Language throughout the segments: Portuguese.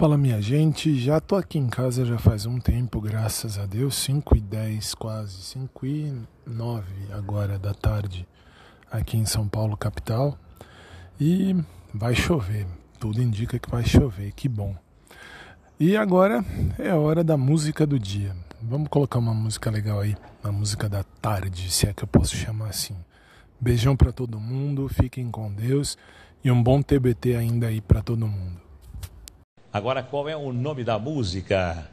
Fala minha gente, já tô aqui em casa já faz um tempo, graças a Deus, 5 e 10 quase, 5 e 9 agora da tarde aqui em São Paulo capital e vai chover, tudo indica que vai chover, que bom. E agora é a hora da música do dia, vamos colocar uma música legal aí, uma música da tarde, se é que eu posso chamar assim. Beijão para todo mundo, fiquem com Deus e um bom TBT ainda aí para todo mundo. Agora, qual é o nome da música?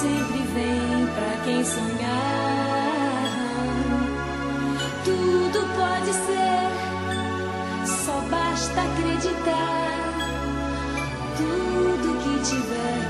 sempre vem para quem sonhar. Tudo pode ser, só basta acreditar. Tudo que tiver